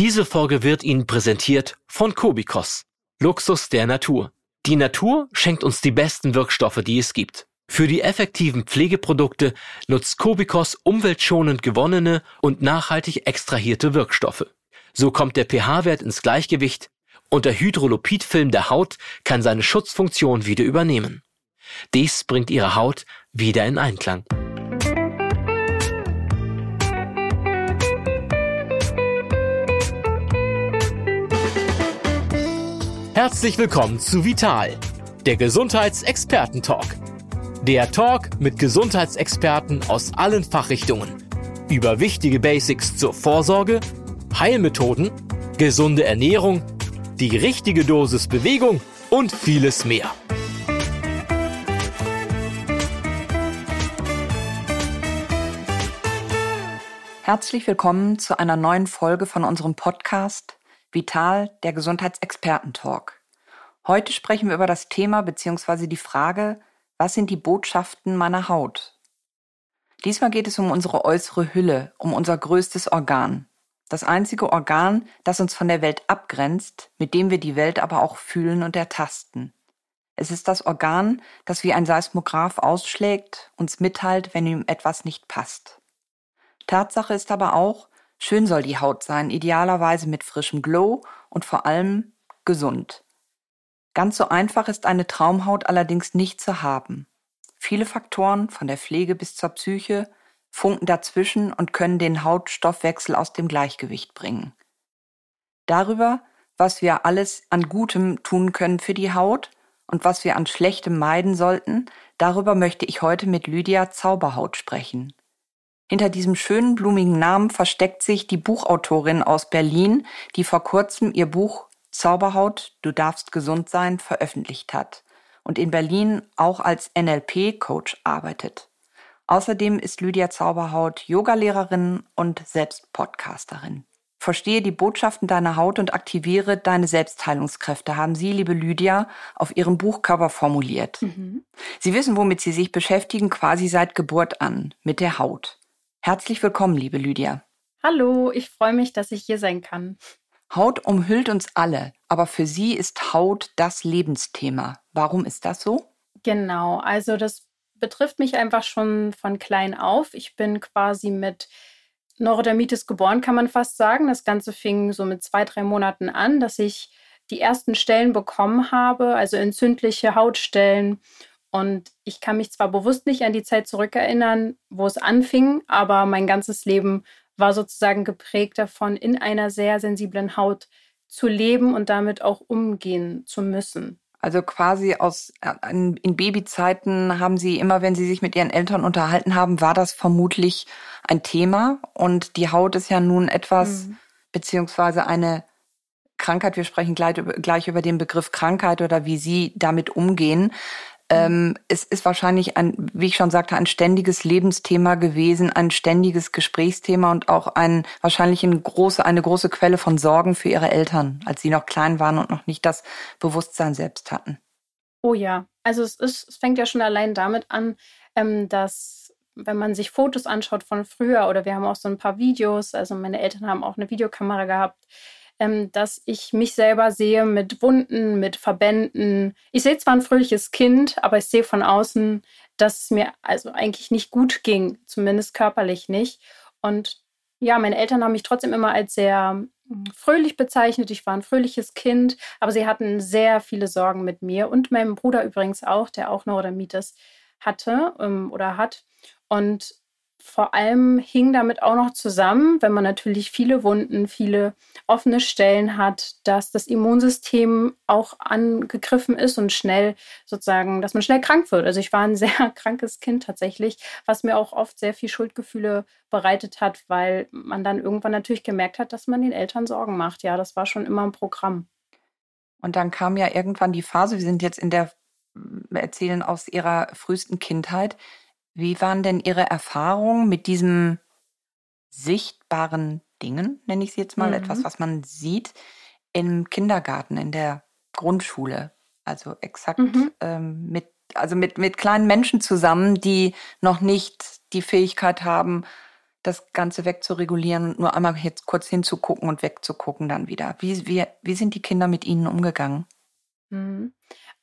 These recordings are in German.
Diese Folge wird Ihnen präsentiert von Kobikos. Luxus der Natur. Die Natur schenkt uns die besten Wirkstoffe, die es gibt. Für die effektiven Pflegeprodukte nutzt Kobikos umweltschonend gewonnene und nachhaltig extrahierte Wirkstoffe. So kommt der pH-Wert ins Gleichgewicht und der Hydrolipidfilm der Haut kann seine Schutzfunktion wieder übernehmen. Dies bringt Ihre Haut wieder in Einklang. Herzlich willkommen zu Vital, der Gesundheitsexperten-Talk. Der Talk mit Gesundheitsexperten aus allen Fachrichtungen über wichtige Basics zur Vorsorge, Heilmethoden, gesunde Ernährung, die richtige Dosis Bewegung und vieles mehr. Herzlich willkommen zu einer neuen Folge von unserem Podcast Vital, der Gesundheitsexperten-Talk. Heute sprechen wir über das Thema bzw. die Frage, was sind die Botschaften meiner Haut? Diesmal geht es um unsere äußere Hülle, um unser größtes Organ. Das einzige Organ, das uns von der Welt abgrenzt, mit dem wir die Welt aber auch fühlen und ertasten. Es ist das Organ, das wie ein Seismograph ausschlägt, uns mitteilt, wenn ihm etwas nicht passt. Tatsache ist aber auch, Schön soll die Haut sein, idealerweise mit frischem Glow und vor allem gesund. Ganz so einfach ist eine Traumhaut allerdings nicht zu haben. Viele Faktoren, von der Pflege bis zur Psyche, funken dazwischen und können den Hautstoffwechsel aus dem Gleichgewicht bringen. Darüber, was wir alles an Gutem tun können für die Haut und was wir an Schlechtem meiden sollten, darüber möchte ich heute mit Lydia Zauberhaut sprechen. Hinter diesem schönen blumigen Namen versteckt sich die Buchautorin aus Berlin, die vor kurzem ihr Buch Zauberhaut, du darfst gesund sein veröffentlicht hat und in Berlin auch als NLP-Coach arbeitet. Außerdem ist Lydia Zauberhaut Yogalehrerin und selbst Podcasterin. Verstehe die Botschaften deiner Haut und aktiviere deine Selbstheilungskräfte, haben Sie, liebe Lydia, auf Ihrem Buchcover formuliert. Mhm. Sie wissen, womit Sie sich beschäftigen, quasi seit Geburt an, mit der Haut. Herzlich willkommen, liebe Lydia. Hallo, ich freue mich, dass ich hier sein kann. Haut umhüllt uns alle, aber für Sie ist Haut das Lebensthema. Warum ist das so? Genau, also das betrifft mich einfach schon von klein auf. Ich bin quasi mit Neurodermitis geboren, kann man fast sagen. Das Ganze fing so mit zwei, drei Monaten an, dass ich die ersten Stellen bekommen habe, also entzündliche Hautstellen und ich kann mich zwar bewusst nicht an die Zeit zurückerinnern, wo es anfing, aber mein ganzes Leben war sozusagen geprägt davon, in einer sehr sensiblen Haut zu leben und damit auch umgehen zu müssen. Also quasi aus äh, in, Babyzeiten haben Sie immer, wenn Sie sich mit Ihren Eltern unterhalten haben, war das vermutlich ein Thema. Und die Haut ist ja nun etwas, mhm. beziehungsweise eine Krankheit. Wir sprechen gleich, gleich über den Begriff Krankheit oder wie Sie damit umgehen. Ähm, es ist wahrscheinlich ein, wie ich schon sagte, ein ständiges Lebensthema gewesen, ein ständiges Gesprächsthema und auch ein wahrscheinlich eine große, eine große Quelle von Sorgen für ihre Eltern, als sie noch klein waren und noch nicht das Bewusstsein selbst hatten. Oh ja, also es, ist, es fängt ja schon allein damit an, ähm, dass wenn man sich Fotos anschaut von früher oder wir haben auch so ein paar Videos, also meine Eltern haben auch eine Videokamera gehabt, ähm, dass ich mich selber sehe mit Wunden, mit Verbänden. Ich sehe zwar ein fröhliches Kind, aber ich sehe von außen, dass es mir also eigentlich nicht gut ging, zumindest körperlich nicht. Und ja, meine Eltern haben mich trotzdem immer als sehr hm, fröhlich bezeichnet. Ich war ein fröhliches Kind, aber sie hatten sehr viele Sorgen mit mir und meinem Bruder übrigens auch, der auch Neurodermitis hatte ähm, oder hat. Und vor allem hing damit auch noch zusammen, wenn man natürlich viele Wunden, viele offene Stellen hat, dass das Immunsystem auch angegriffen ist und schnell sozusagen, dass man schnell krank wird. Also ich war ein sehr krankes Kind tatsächlich, was mir auch oft sehr viel Schuldgefühle bereitet hat, weil man dann irgendwann natürlich gemerkt hat, dass man den Eltern Sorgen macht. Ja, das war schon immer ein Programm. Und dann kam ja irgendwann die Phase, wir sind jetzt in der Erzählen aus ihrer frühesten Kindheit, wie waren denn Ihre Erfahrungen mit diesem sichtbaren Dingen, nenne ich sie jetzt mal, mhm. etwas, was man sieht im Kindergarten, in der Grundschule? Also exakt mhm. ähm, mit, also mit, mit kleinen Menschen zusammen, die noch nicht die Fähigkeit haben, das Ganze wegzuregulieren und nur einmal jetzt kurz hinzugucken und wegzugucken dann wieder? Wie, wie, wie sind die Kinder mit Ihnen umgegangen? Mhm.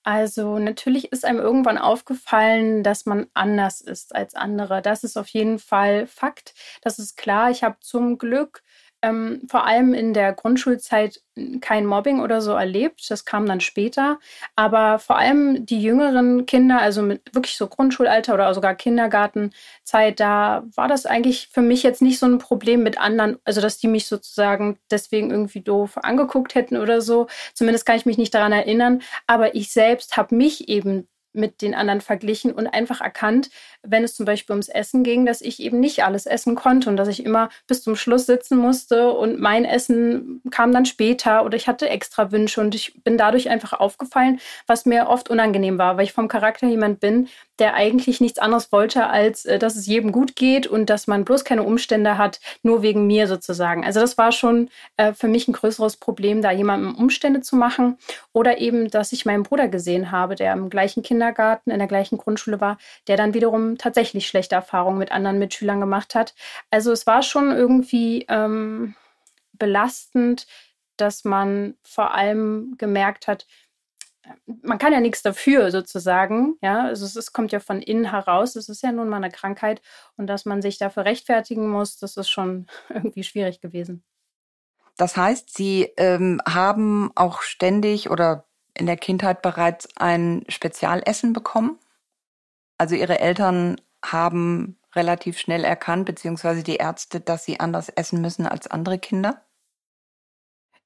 Also natürlich ist einem irgendwann aufgefallen, dass man anders ist als andere. Das ist auf jeden Fall Fakt. Das ist klar. Ich habe zum Glück ähm, vor allem in der Grundschulzeit kein Mobbing oder so erlebt. Das kam dann später. Aber vor allem die jüngeren Kinder, also mit wirklich so Grundschulalter oder sogar Kindergartenzeit, da war das eigentlich für mich jetzt nicht so ein Problem mit anderen, also dass die mich sozusagen deswegen irgendwie doof angeguckt hätten oder so. Zumindest kann ich mich nicht daran erinnern. Aber ich selbst habe mich eben mit den anderen verglichen und einfach erkannt, wenn es zum Beispiel ums Essen ging, dass ich eben nicht alles essen konnte und dass ich immer bis zum Schluss sitzen musste und mein Essen kam dann später oder ich hatte extra Wünsche und ich bin dadurch einfach aufgefallen, was mir oft unangenehm war, weil ich vom Charakter jemand bin, der eigentlich nichts anderes wollte, als äh, dass es jedem gut geht und dass man bloß keine Umstände hat, nur wegen mir sozusagen. Also das war schon äh, für mich ein größeres Problem, da jemandem Umstände zu machen oder eben, dass ich meinen Bruder gesehen habe, der im gleichen Kindergarten, in der gleichen Grundschule war, der dann wiederum tatsächlich schlechte Erfahrungen mit anderen Mitschülern gemacht hat. Also es war schon irgendwie ähm, belastend, dass man vor allem gemerkt hat, man kann ja nichts dafür sozusagen. Ja, also es ist, kommt ja von innen heraus. Es ist ja nun mal eine Krankheit und dass man sich dafür rechtfertigen muss, das ist schon irgendwie schwierig gewesen. Das heißt, Sie ähm, haben auch ständig oder in der Kindheit bereits ein Spezialessen bekommen? Also Ihre Eltern haben relativ schnell erkannt, beziehungsweise die Ärzte, dass sie anders essen müssen als andere Kinder?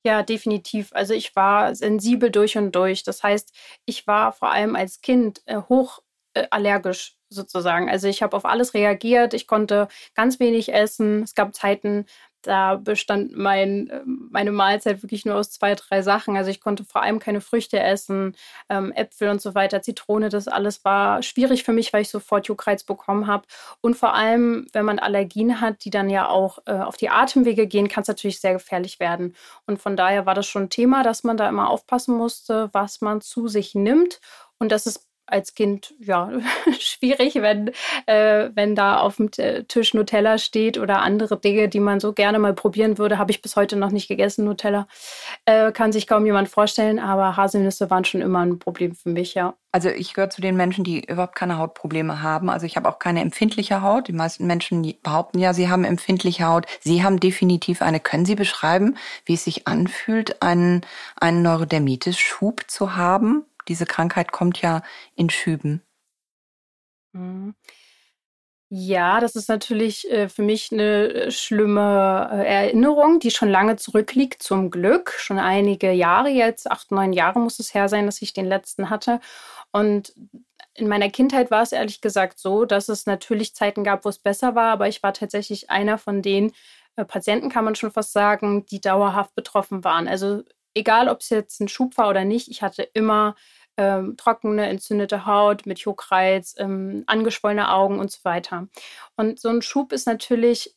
Ja, definitiv. Also ich war sensibel durch und durch. Das heißt, ich war vor allem als Kind äh, hoch äh, allergisch sozusagen. Also ich habe auf alles reagiert. Ich konnte ganz wenig essen. Es gab Zeiten, da bestand mein, ähm, meine Mahlzeit wirklich nur aus zwei, drei Sachen. Also ich konnte vor allem keine Früchte essen, ähm, Äpfel und so weiter, Zitrone, das alles war schwierig für mich, weil ich sofort Juckreiz bekommen habe. Und vor allem, wenn man Allergien hat, die dann ja auch äh, auf die Atemwege gehen, kann es natürlich sehr gefährlich werden. Und von daher war das schon ein Thema, dass man da immer aufpassen musste, was man zu sich nimmt. Und das ist als Kind ja schwierig, wenn, äh, wenn da auf dem Tisch Nutella steht oder andere Dinge, die man so gerne mal probieren würde. Habe ich bis heute noch nicht gegessen, Nutella. Äh, kann sich kaum jemand vorstellen, aber Haselnüsse waren schon immer ein Problem für mich, ja. Also ich gehöre zu den Menschen, die überhaupt keine Hautprobleme haben. Also ich habe auch keine empfindliche Haut. Die meisten Menschen behaupten ja, sie haben empfindliche Haut. Sie haben definitiv eine. Können Sie beschreiben, wie es sich anfühlt, einen, einen Neurodermitis-Schub zu haben? Diese Krankheit kommt ja in Schüben. Mhm. Ja, das ist natürlich äh, für mich eine äh, schlimme äh, Erinnerung, die schon lange zurückliegt, zum Glück. Schon einige Jahre jetzt, acht, neun Jahre muss es her sein, dass ich den letzten hatte. Und in meiner Kindheit war es ehrlich gesagt so, dass es natürlich Zeiten gab, wo es besser war, aber ich war tatsächlich einer von den Patienten, kann man schon fast sagen, die dauerhaft betroffen waren. Also egal, ob es jetzt ein Schub war oder nicht, ich hatte immer ähm, trockene, entzündete Haut mit Juckreiz, ähm, angeschwollene Augen und so weiter. Und so ein Schub ist natürlich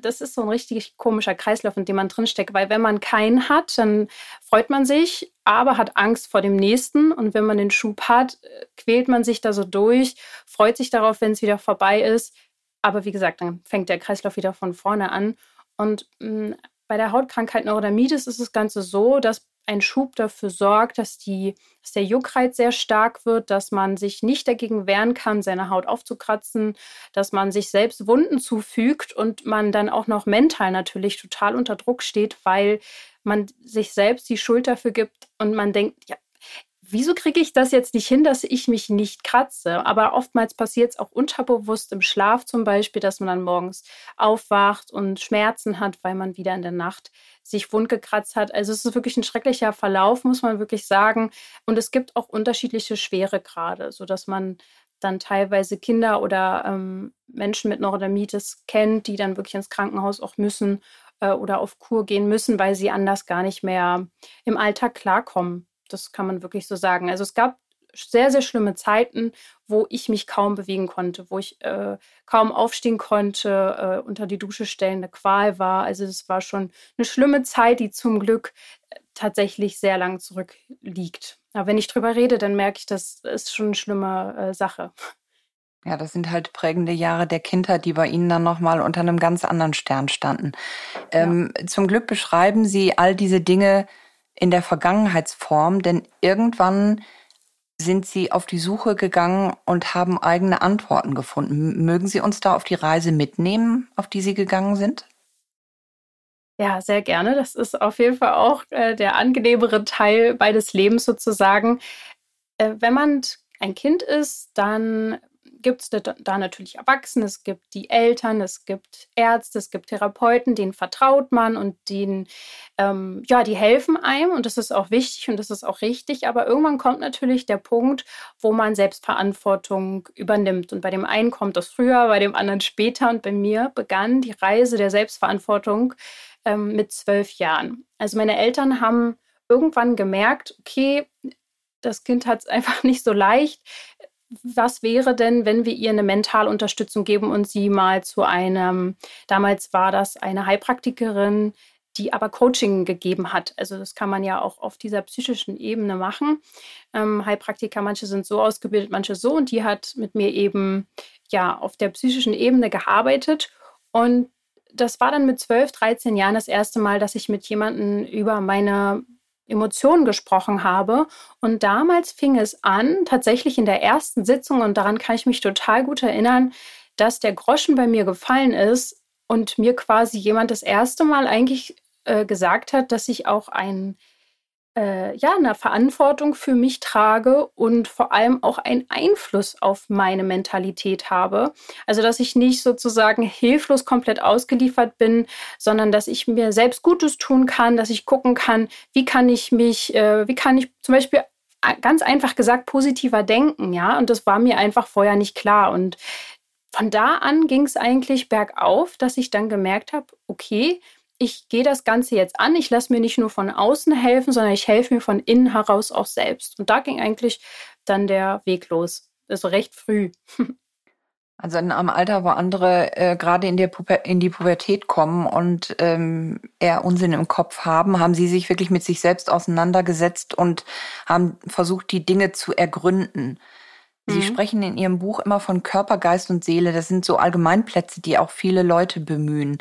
das ist so ein richtig komischer Kreislauf, in dem man drinsteckt, weil wenn man keinen hat, dann freut man sich, aber hat Angst vor dem nächsten. Und wenn man den Schub hat, äh, quält man sich da so durch, freut sich darauf, wenn es wieder vorbei ist. Aber wie gesagt, dann fängt der Kreislauf wieder von vorne an. Und mm, bei der Hautkrankheit Neurodermitis ist das Ganze so, dass ein Schub dafür sorgt, dass, die, dass der Juckreiz sehr stark wird, dass man sich nicht dagegen wehren kann, seine Haut aufzukratzen, dass man sich selbst Wunden zufügt und man dann auch noch mental natürlich total unter Druck steht, weil man sich selbst die Schuld dafür gibt und man denkt, ja, wieso kriege ich das jetzt nicht hin, dass ich mich nicht kratze? Aber oftmals passiert es auch unterbewusst im Schlaf zum Beispiel, dass man dann morgens aufwacht und Schmerzen hat, weil man wieder in der Nacht sich wund gekratzt hat. Also es ist wirklich ein schrecklicher Verlauf, muss man wirklich sagen. Und es gibt auch unterschiedliche Schweregrade, sodass man dann teilweise Kinder oder ähm, Menschen mit Neurodermitis kennt, die dann wirklich ins Krankenhaus auch müssen äh, oder auf Kur gehen müssen, weil sie anders gar nicht mehr im Alltag klarkommen. Das kann man wirklich so sagen. Also es gab sehr, sehr schlimme Zeiten, wo ich mich kaum bewegen konnte, wo ich äh, kaum aufstehen konnte, äh, unter die Dusche stellen, eine Qual war. Also es war schon eine schlimme Zeit, die zum Glück äh, tatsächlich sehr lang zurückliegt. Aber wenn ich drüber rede, dann merke ich, das ist schon eine schlimme äh, Sache. Ja, das sind halt prägende Jahre der Kindheit, die bei Ihnen dann nochmal unter einem ganz anderen Stern standen. Ähm, Zum Glück beschreiben Sie all diese Dinge in der Vergangenheitsform, denn irgendwann sind Sie auf die Suche gegangen und haben eigene Antworten gefunden. Mögen Sie uns da auf die Reise mitnehmen, auf die Sie gegangen sind? Ja, sehr gerne. Das ist auf jeden Fall auch äh, der angenehmere Teil beides Lebens sozusagen. Äh, wenn man ein Kind ist, dann gibt es da natürlich Erwachsene, es gibt die Eltern, es gibt Ärzte, es gibt Therapeuten, denen vertraut man und denen, ähm, ja, die helfen einem und das ist auch wichtig und das ist auch richtig. Aber irgendwann kommt natürlich der Punkt, wo man Selbstverantwortung übernimmt. Und bei dem einen kommt das früher, bei dem anderen später. Und bei mir begann die Reise der Selbstverantwortung ähm, mit zwölf Jahren. Also meine Eltern haben irgendwann gemerkt, okay, das Kind hat es einfach nicht so leicht was wäre denn, wenn wir ihr eine Mentalunterstützung geben und sie mal zu einem, damals war das eine Heilpraktikerin, die aber Coaching gegeben hat. Also das kann man ja auch auf dieser psychischen Ebene machen. Ähm, Heilpraktiker, manche sind so ausgebildet, manche so. Und die hat mit mir eben ja auf der psychischen Ebene gearbeitet. Und das war dann mit 12, 13 Jahren das erste Mal, dass ich mit jemandem über meine Emotionen gesprochen habe. Und damals fing es an, tatsächlich in der ersten Sitzung, und daran kann ich mich total gut erinnern, dass der Groschen bei mir gefallen ist und mir quasi jemand das erste Mal eigentlich äh, gesagt hat, dass ich auch ein äh, ja, eine Verantwortung für mich trage und vor allem auch einen Einfluss auf meine Mentalität habe. Also, dass ich nicht sozusagen hilflos komplett ausgeliefert bin, sondern dass ich mir selbst Gutes tun kann, dass ich gucken kann, wie kann ich mich, äh, wie kann ich zum Beispiel ganz einfach gesagt positiver denken, ja. Und das war mir einfach vorher nicht klar. Und von da an ging es eigentlich bergauf, dass ich dann gemerkt habe, okay, ich gehe das Ganze jetzt an, ich lasse mir nicht nur von außen helfen, sondern ich helfe mir von innen heraus auch selbst. Und da ging eigentlich dann der Weg los. Also recht früh. Also in einem Alter, wo andere äh, gerade in, in die Pubertät kommen und ähm, eher Unsinn im Kopf haben, haben sie sich wirklich mit sich selbst auseinandergesetzt und haben versucht, die Dinge zu ergründen. Sie mhm. sprechen in Ihrem Buch immer von Körper, Geist und Seele. Das sind so Allgemeinplätze, die auch viele Leute bemühen.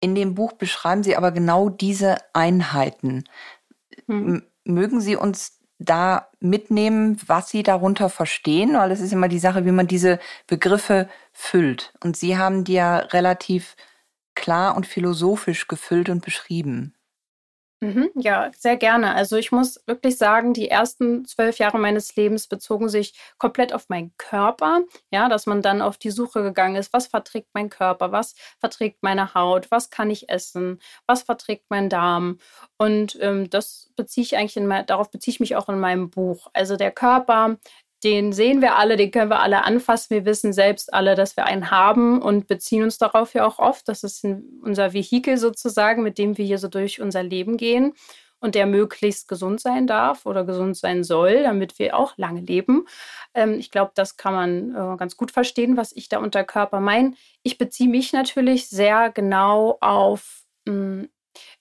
In dem Buch beschreiben Sie aber genau diese Einheiten. Mhm. Mögen Sie uns da mitnehmen, was Sie darunter verstehen? Weil es ist immer die Sache, wie man diese Begriffe füllt. Und Sie haben die ja relativ klar und philosophisch gefüllt und beschrieben. Mhm, ja, sehr gerne. Also ich muss wirklich sagen, die ersten zwölf Jahre meines Lebens bezogen sich komplett auf meinen Körper. Ja, dass man dann auf die Suche gegangen ist, was verträgt mein Körper, was verträgt meine Haut, was kann ich essen, was verträgt mein Darm. Und ähm, das beziehe ich eigentlich in mein, darauf beziehe ich mich auch in meinem Buch. Also der Körper den sehen wir alle, den können wir alle anfassen. Wir wissen selbst alle, dass wir einen haben und beziehen uns darauf ja auch oft. Das ist unser Vehikel sozusagen, mit dem wir hier so durch unser Leben gehen und der möglichst gesund sein darf oder gesund sein soll, damit wir auch lange leben. Ähm, ich glaube, das kann man äh, ganz gut verstehen, was ich da unter Körper meine. Ich beziehe mich natürlich sehr genau auf mh, hm,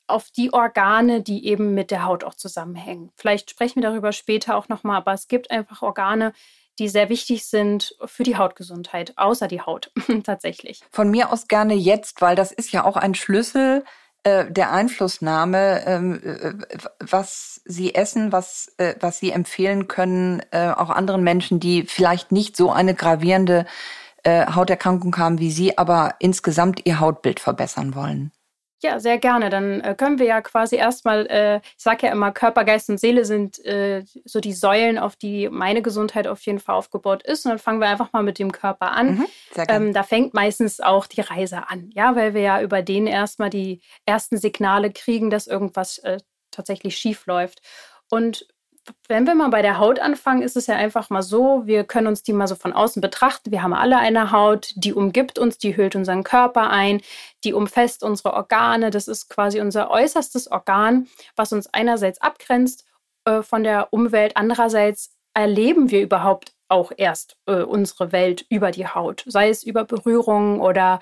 auf die Organe, die eben mit der Haut auch zusammenhängen. Vielleicht sprechen wir darüber später auch nochmal, aber es gibt einfach Organe, die sehr wichtig sind für die Hautgesundheit, außer die Haut tatsächlich. Von mir aus gerne jetzt, weil das ist ja auch ein Schlüssel äh, der Einflussnahme, ähm, äh, was Sie essen, was, äh, was Sie empfehlen können, äh, auch anderen Menschen, die vielleicht nicht so eine gravierende äh, Hauterkrankung haben wie Sie, aber insgesamt ihr Hautbild verbessern wollen. Ja, sehr gerne. Dann äh, können wir ja quasi erstmal, äh, ich sage ja immer, Körper, Geist und Seele sind äh, so die Säulen, auf die meine Gesundheit auf jeden Fall aufgebaut ist. Und dann fangen wir einfach mal mit dem Körper an. Mhm, ähm, da fängt meistens auch die Reise an, ja, weil wir ja über den erstmal die ersten Signale kriegen, dass irgendwas äh, tatsächlich schief läuft. Und wenn wir mal bei der Haut anfangen, ist es ja einfach mal so, wir können uns die mal so von außen betrachten. Wir haben alle eine Haut, die umgibt uns, die hüllt unseren Körper ein, die umfasst unsere Organe. Das ist quasi unser äußerstes Organ, was uns einerseits abgrenzt äh, von der Umwelt, andererseits erleben wir überhaupt auch erst äh, unsere Welt über die Haut, sei es über Berührungen oder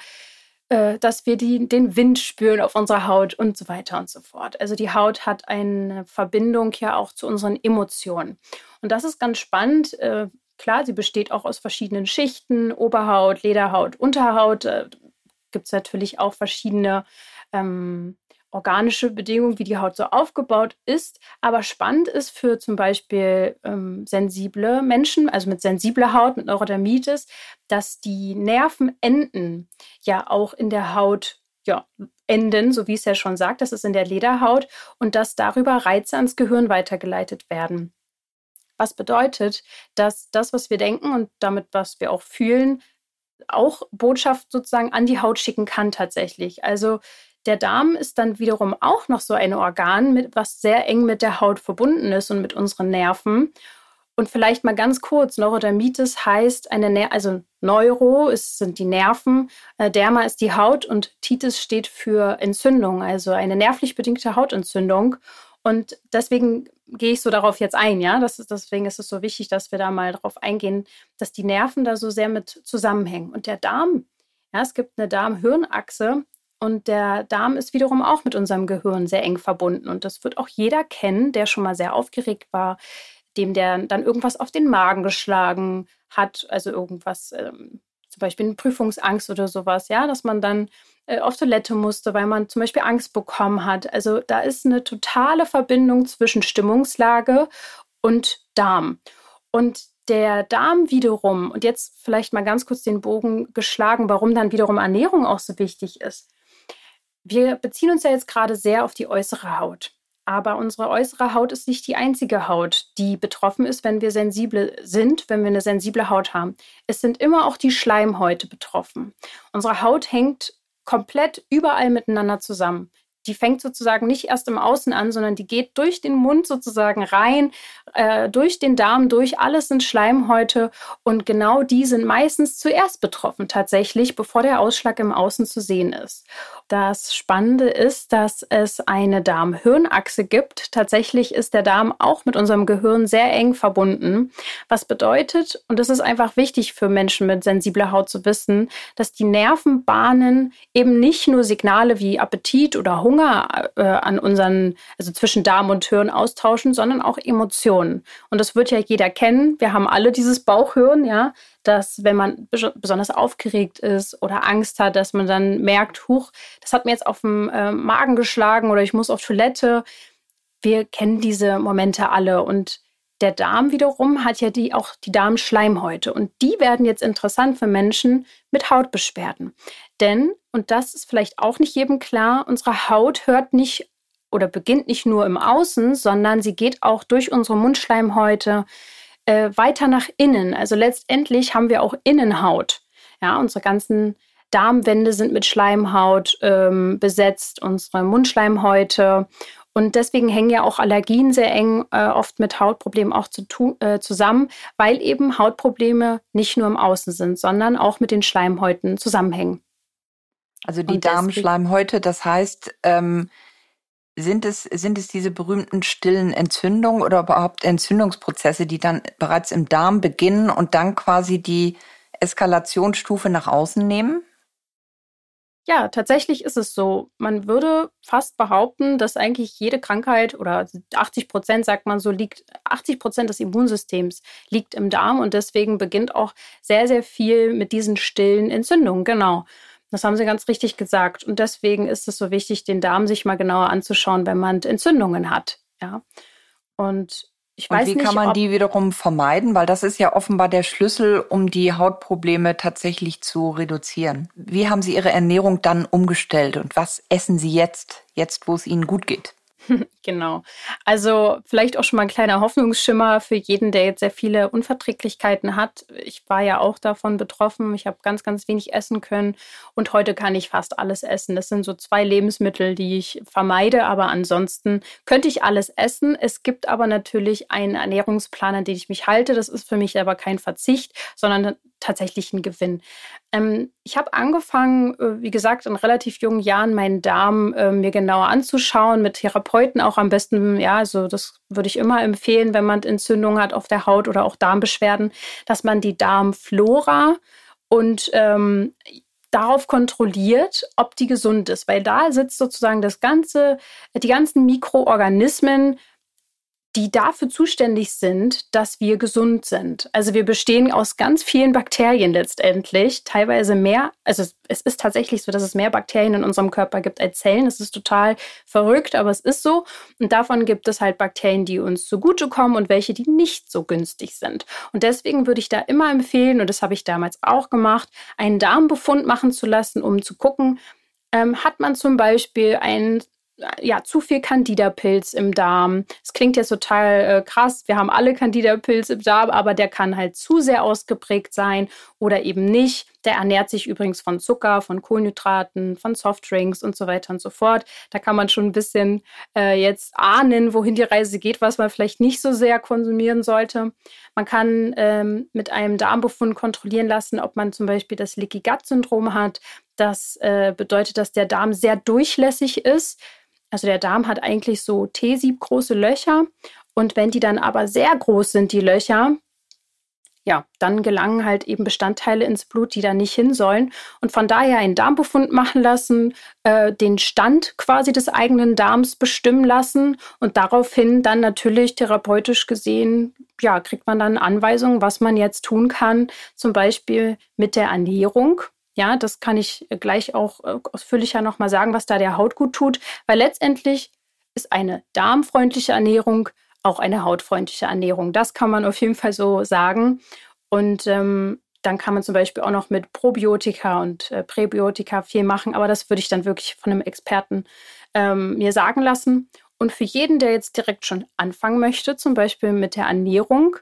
äh, dass wir die, den Wind spüren auf unserer Haut und so weiter und so fort. Also die Haut hat eine Verbindung ja auch zu unseren Emotionen. Und das ist ganz spannend. Äh, klar, sie besteht auch aus verschiedenen Schichten, Oberhaut, Lederhaut, Unterhaut. Äh, Gibt es natürlich auch verschiedene ähm, organische Bedingungen, wie die Haut so aufgebaut ist. Aber spannend ist für zum Beispiel ähm, sensible Menschen, also mit sensibler Haut, mit Neurodermitis, dass die Nervenenden ja auch in der Haut ja, enden, so wie es ja schon sagt, das ist in der Lederhaut und dass darüber Reize ans Gehirn weitergeleitet werden. Was bedeutet, dass das, was wir denken und damit, was wir auch fühlen, auch Botschaft sozusagen an die Haut schicken kann tatsächlich. Also der Darm ist dann wiederum auch noch so ein Organ, mit, was sehr eng mit der Haut verbunden ist und mit unseren Nerven. Und vielleicht mal ganz kurz, Neurodermitis heißt eine, Ner also Neuro ist, sind die Nerven, äh, Derma ist die Haut und Titis steht für Entzündung, also eine nervlich bedingte Hautentzündung. Und deswegen gehe ich so darauf jetzt ein, ja. Ist, deswegen ist es so wichtig, dass wir da mal darauf eingehen, dass die Nerven da so sehr mit zusammenhängen. Und der Darm, ja, es gibt eine Darm-Hirn-Achse, und der Darm ist wiederum auch mit unserem Gehirn sehr eng verbunden. Und das wird auch jeder kennen, der schon mal sehr aufgeregt war, dem der dann irgendwas auf den Magen geschlagen hat, also irgendwas, ähm, zum Beispiel eine Prüfungsangst oder sowas, ja, dass man dann äh, auf Toilette musste, weil man zum Beispiel Angst bekommen hat. Also da ist eine totale Verbindung zwischen Stimmungslage und Darm. Und der Darm wiederum, und jetzt vielleicht mal ganz kurz den Bogen geschlagen, warum dann wiederum Ernährung auch so wichtig ist. Wir beziehen uns ja jetzt gerade sehr auf die äußere Haut. Aber unsere äußere Haut ist nicht die einzige Haut, die betroffen ist, wenn wir sensibel sind, wenn wir eine sensible Haut haben. Es sind immer auch die Schleimhäute betroffen. Unsere Haut hängt komplett überall miteinander zusammen die fängt sozusagen nicht erst im Außen an, sondern die geht durch den Mund sozusagen rein, äh, durch den Darm, durch alles sind Schleimhäute und genau die sind meistens zuerst betroffen tatsächlich, bevor der Ausschlag im Außen zu sehen ist. Das Spannende ist, dass es eine Darm-Hirn-Achse gibt. Tatsächlich ist der Darm auch mit unserem Gehirn sehr eng verbunden, was bedeutet, und das ist einfach wichtig für Menschen mit sensibler Haut zu wissen, dass die Nervenbahnen eben nicht nur Signale wie Appetit oder Hunger Hunger äh, an unseren, also zwischen Darm und Hirn austauschen, sondern auch Emotionen. Und das wird ja jeder kennen. Wir haben alle dieses Bauchhirn, ja, dass wenn man besonders aufgeregt ist oder Angst hat, dass man dann merkt, huch, das hat mir jetzt auf den äh, Magen geschlagen oder ich muss auf Toilette. Wir kennen diese Momente alle und der Darm wiederum hat ja die, auch die Darmschleimhäute und die werden jetzt interessant für Menschen mit Hautbeschwerden. Denn, und das ist vielleicht auch nicht jedem klar, unsere Haut hört nicht oder beginnt nicht nur im Außen, sondern sie geht auch durch unsere Mundschleimhäute äh, weiter nach innen. Also letztendlich haben wir auch Innenhaut. Ja, unsere ganzen Darmwände sind mit Schleimhaut ähm, besetzt, unsere Mundschleimhäute. Und deswegen hängen ja auch Allergien sehr eng äh, oft mit Hautproblemen auch zu äh, zusammen, weil eben Hautprobleme nicht nur im Außen sind, sondern auch mit den Schleimhäuten zusammenhängen. Also die Darmschleimhäute, das heißt, ähm, sind es, sind es diese berühmten stillen Entzündungen oder überhaupt Entzündungsprozesse, die dann bereits im Darm beginnen und dann quasi die Eskalationsstufe nach außen nehmen? Ja, tatsächlich ist es so. Man würde fast behaupten, dass eigentlich jede Krankheit oder 80 Prozent, sagt man so, liegt, 80 Prozent des Immunsystems liegt im Darm und deswegen beginnt auch sehr, sehr viel mit diesen stillen Entzündungen. Genau. Das haben Sie ganz richtig gesagt. Und deswegen ist es so wichtig, den Darm sich mal genauer anzuschauen, wenn man Entzündungen hat. Ja. Und ich weiß Und wie nicht, kann man die wiederum vermeiden? Weil das ist ja offenbar der Schlüssel, um die Hautprobleme tatsächlich zu reduzieren. Wie haben Sie Ihre Ernährung dann umgestellt und was essen Sie jetzt, jetzt wo es Ihnen gut geht? genau. Also vielleicht auch schon mal ein kleiner Hoffnungsschimmer für jeden, der jetzt sehr viele Unverträglichkeiten hat. Ich war ja auch davon betroffen. Ich habe ganz, ganz wenig essen können und heute kann ich fast alles essen. Das sind so zwei Lebensmittel, die ich vermeide, aber ansonsten könnte ich alles essen. Es gibt aber natürlich einen Ernährungsplan, an den ich mich halte. Das ist für mich aber kein Verzicht, sondern tatsächlich ein Gewinn. Ähm, ich habe angefangen, äh, wie gesagt, in relativ jungen Jahren meinen Darm äh, mir genauer anzuschauen, mit Therapeuten auch am besten, ja, also das würde ich immer empfehlen, wenn man Entzündungen hat auf der Haut oder auch Darmbeschwerden, dass man die Darmflora und ähm, darauf kontrolliert, ob die gesund ist, weil da sitzt sozusagen das ganze, die ganzen Mikroorganismen, die dafür zuständig sind, dass wir gesund sind. Also wir bestehen aus ganz vielen Bakterien letztendlich, teilweise mehr, also es ist tatsächlich so, dass es mehr Bakterien in unserem Körper gibt als Zellen. Das ist total verrückt, aber es ist so. Und davon gibt es halt Bakterien, die uns zugutekommen und welche, die nicht so günstig sind. Und deswegen würde ich da immer empfehlen, und das habe ich damals auch gemacht, einen Darmbefund machen zu lassen, um zu gucken, ähm, hat man zum Beispiel einen ja, zu viel Candida-Pilz im Darm. Es klingt jetzt total äh, krass. Wir haben alle Candida-Pilz im Darm, aber der kann halt zu sehr ausgeprägt sein oder eben nicht. Der ernährt sich übrigens von Zucker, von Kohlenhydraten, von Softdrinks und so weiter und so fort. Da kann man schon ein bisschen äh, jetzt ahnen, wohin die Reise geht, was man vielleicht nicht so sehr konsumieren sollte. Man kann ähm, mit einem Darmbefund kontrollieren lassen, ob man zum Beispiel das Leaky Gut Syndrom hat. Das äh, bedeutet, dass der Darm sehr durchlässig ist. Also der Darm hat eigentlich so T-Sieb-große Löcher. Und wenn die dann aber sehr groß sind, die Löcher, ja, dann gelangen halt eben Bestandteile ins Blut, die da nicht hin sollen. Und von daher einen Darmbefund machen lassen, äh, den Stand quasi des eigenen Darms bestimmen lassen und daraufhin dann natürlich therapeutisch gesehen, ja, kriegt man dann Anweisungen, was man jetzt tun kann, zum Beispiel mit der Ernährung. Ja, das kann ich äh, gleich auch äh, ausführlicher nochmal sagen, was da der Haut gut tut, weil letztendlich ist eine darmfreundliche Ernährung auch eine hautfreundliche Ernährung. Das kann man auf jeden Fall so sagen. Und ähm, dann kann man zum Beispiel auch noch mit Probiotika und äh, Präbiotika viel machen, aber das würde ich dann wirklich von einem Experten ähm, mir sagen lassen. Und für jeden, der jetzt direkt schon anfangen möchte, zum Beispiel mit der Ernährung,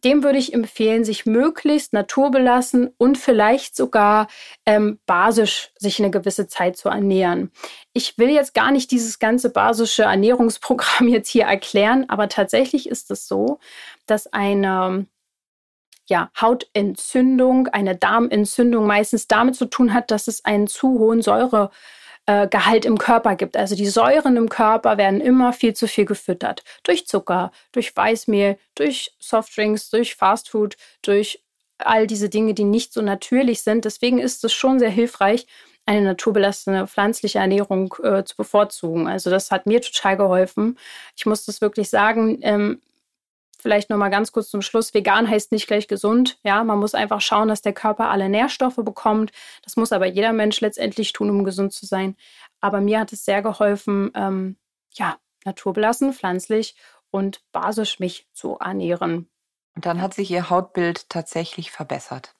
dem würde ich empfehlen, sich möglichst naturbelassen und vielleicht sogar ähm, basisch sich eine gewisse Zeit zu ernähren. Ich will jetzt gar nicht dieses ganze basische Ernährungsprogramm jetzt hier erklären, aber tatsächlich ist es so, dass eine ja, Hautentzündung, eine Darmentzündung meistens damit zu tun hat, dass es einen zu hohen Säure äh, Gehalt im Körper gibt. Also die Säuren im Körper werden immer viel zu viel gefüttert. Durch Zucker, durch Weißmehl, durch Softdrinks, durch Fastfood, durch all diese Dinge, die nicht so natürlich sind. Deswegen ist es schon sehr hilfreich, eine naturbelassene pflanzliche Ernährung äh, zu bevorzugen. Also das hat mir total geholfen. Ich muss das wirklich sagen. Ähm, Vielleicht noch mal ganz kurz zum Schluss. Vegan heißt nicht gleich gesund. Ja, man muss einfach schauen, dass der Körper alle Nährstoffe bekommt. Das muss aber jeder Mensch letztendlich tun, um gesund zu sein. Aber mir hat es sehr geholfen, ähm, ja, naturbelassen, pflanzlich und basisch mich zu ernähren. Und dann hat sich Ihr Hautbild tatsächlich verbessert.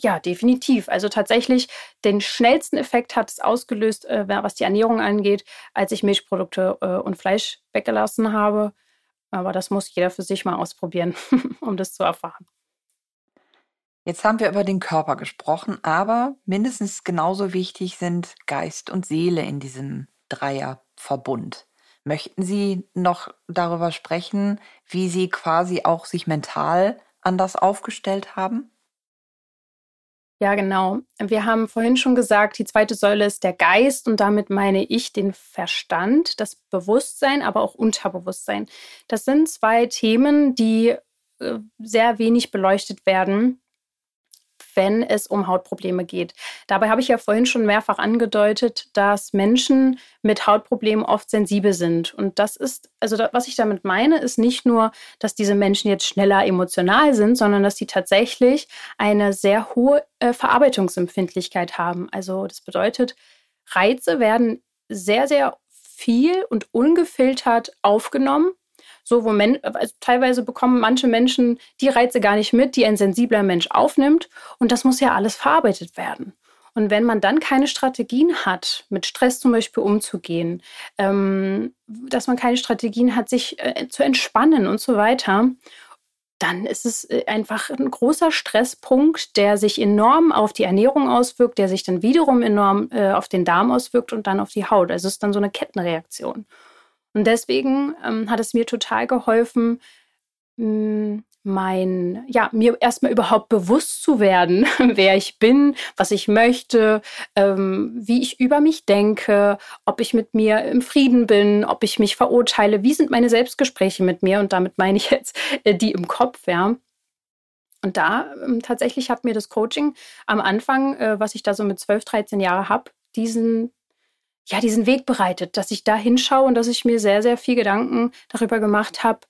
Ja, definitiv. Also tatsächlich den schnellsten Effekt hat es ausgelöst, äh, was die Ernährung angeht, als ich Milchprodukte äh, und Fleisch weggelassen habe. Aber das muss jeder für sich mal ausprobieren, um das zu erfahren. Jetzt haben wir über den Körper gesprochen, aber mindestens genauso wichtig sind Geist und Seele in diesem Dreierverbund. Möchten Sie noch darüber sprechen, wie Sie quasi auch sich mental anders aufgestellt haben? Ja, genau. Wir haben vorhin schon gesagt, die zweite Säule ist der Geist und damit meine ich den Verstand, das Bewusstsein, aber auch Unterbewusstsein. Das sind zwei Themen, die äh, sehr wenig beleuchtet werden wenn es um Hautprobleme geht. Dabei habe ich ja vorhin schon mehrfach angedeutet, dass Menschen mit Hautproblemen oft sensibel sind. Und das ist, also da, was ich damit meine, ist nicht nur, dass diese Menschen jetzt schneller emotional sind, sondern dass sie tatsächlich eine sehr hohe äh, Verarbeitungsempfindlichkeit haben. Also das bedeutet, Reize werden sehr, sehr viel und ungefiltert aufgenommen so, wo men also teilweise bekommen manche Menschen die Reize gar nicht mit, die ein sensibler Mensch aufnimmt. Und das muss ja alles verarbeitet werden. Und wenn man dann keine Strategien hat, mit Stress zum Beispiel umzugehen, ähm, dass man keine Strategien hat, sich äh, zu entspannen und so weiter, dann ist es äh, einfach ein großer Stresspunkt, der sich enorm auf die Ernährung auswirkt, der sich dann wiederum enorm äh, auf den Darm auswirkt und dann auf die Haut. Also es ist dann so eine Kettenreaktion. Und deswegen ähm, hat es mir total geholfen, hm, mein, ja, mir erstmal überhaupt bewusst zu werden, wer ich bin, was ich möchte, ähm, wie ich über mich denke, ob ich mit mir im Frieden bin, ob ich mich verurteile, wie sind meine Selbstgespräche mit mir und damit meine ich jetzt äh, die im Kopf, ja. Und da ähm, tatsächlich hat mir das Coaching am Anfang, äh, was ich da so mit 12, 13 Jahren habe, diesen ja, diesen Weg bereitet, dass ich da hinschaue und dass ich mir sehr, sehr viel Gedanken darüber gemacht habe,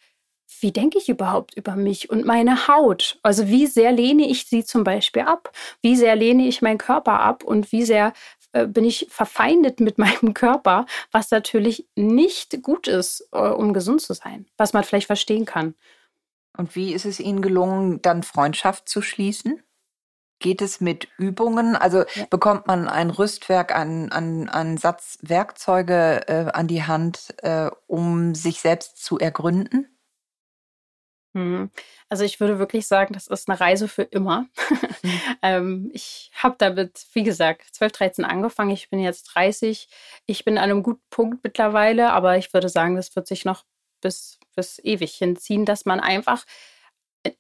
wie denke ich überhaupt über mich und meine Haut? Also wie sehr lehne ich sie zum Beispiel ab? Wie sehr lehne ich meinen Körper ab und wie sehr äh, bin ich verfeindet mit meinem Körper, was natürlich nicht gut ist, äh, um gesund zu sein, was man vielleicht verstehen kann. Und wie ist es Ihnen gelungen, dann Freundschaft zu schließen? Geht es mit Übungen? Also ja. bekommt man ein Rüstwerk, einen, einen, einen Satz Werkzeuge äh, an die Hand, äh, um sich selbst zu ergründen? Mhm. Also ich würde wirklich sagen, das ist eine Reise für immer. Mhm. ähm, ich habe damit, wie gesagt, 12, 13 angefangen. Ich bin jetzt 30. Ich bin an einem guten Punkt mittlerweile, aber ich würde sagen, das wird sich noch bis, bis ewig hinziehen, dass man einfach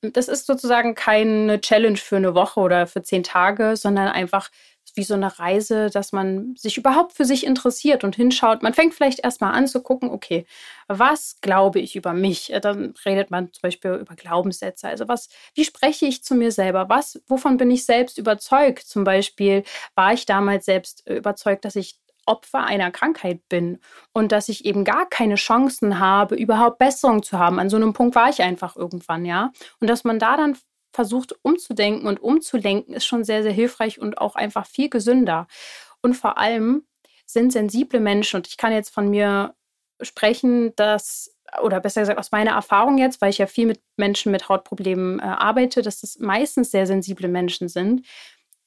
das ist sozusagen keine Challenge für eine Woche oder für zehn Tage, sondern einfach wie so eine Reise, dass man sich überhaupt für sich interessiert und hinschaut. Man fängt vielleicht erstmal an zu gucken, okay, was glaube ich über mich? Dann redet man zum Beispiel über Glaubenssätze. Also was, wie spreche ich zu mir selber? Was, wovon bin ich selbst überzeugt? Zum Beispiel war ich damals selbst überzeugt, dass ich Opfer einer Krankheit bin und dass ich eben gar keine Chancen habe, überhaupt Besserung zu haben. An so einem Punkt war ich einfach irgendwann, ja. Und dass man da dann versucht umzudenken und umzulenken, ist schon sehr, sehr hilfreich und auch einfach viel gesünder. Und vor allem sind sensible Menschen, und ich kann jetzt von mir sprechen, dass, oder besser gesagt aus meiner Erfahrung jetzt, weil ich ja viel mit Menschen mit Hautproblemen äh, arbeite, dass das meistens sehr sensible Menschen sind,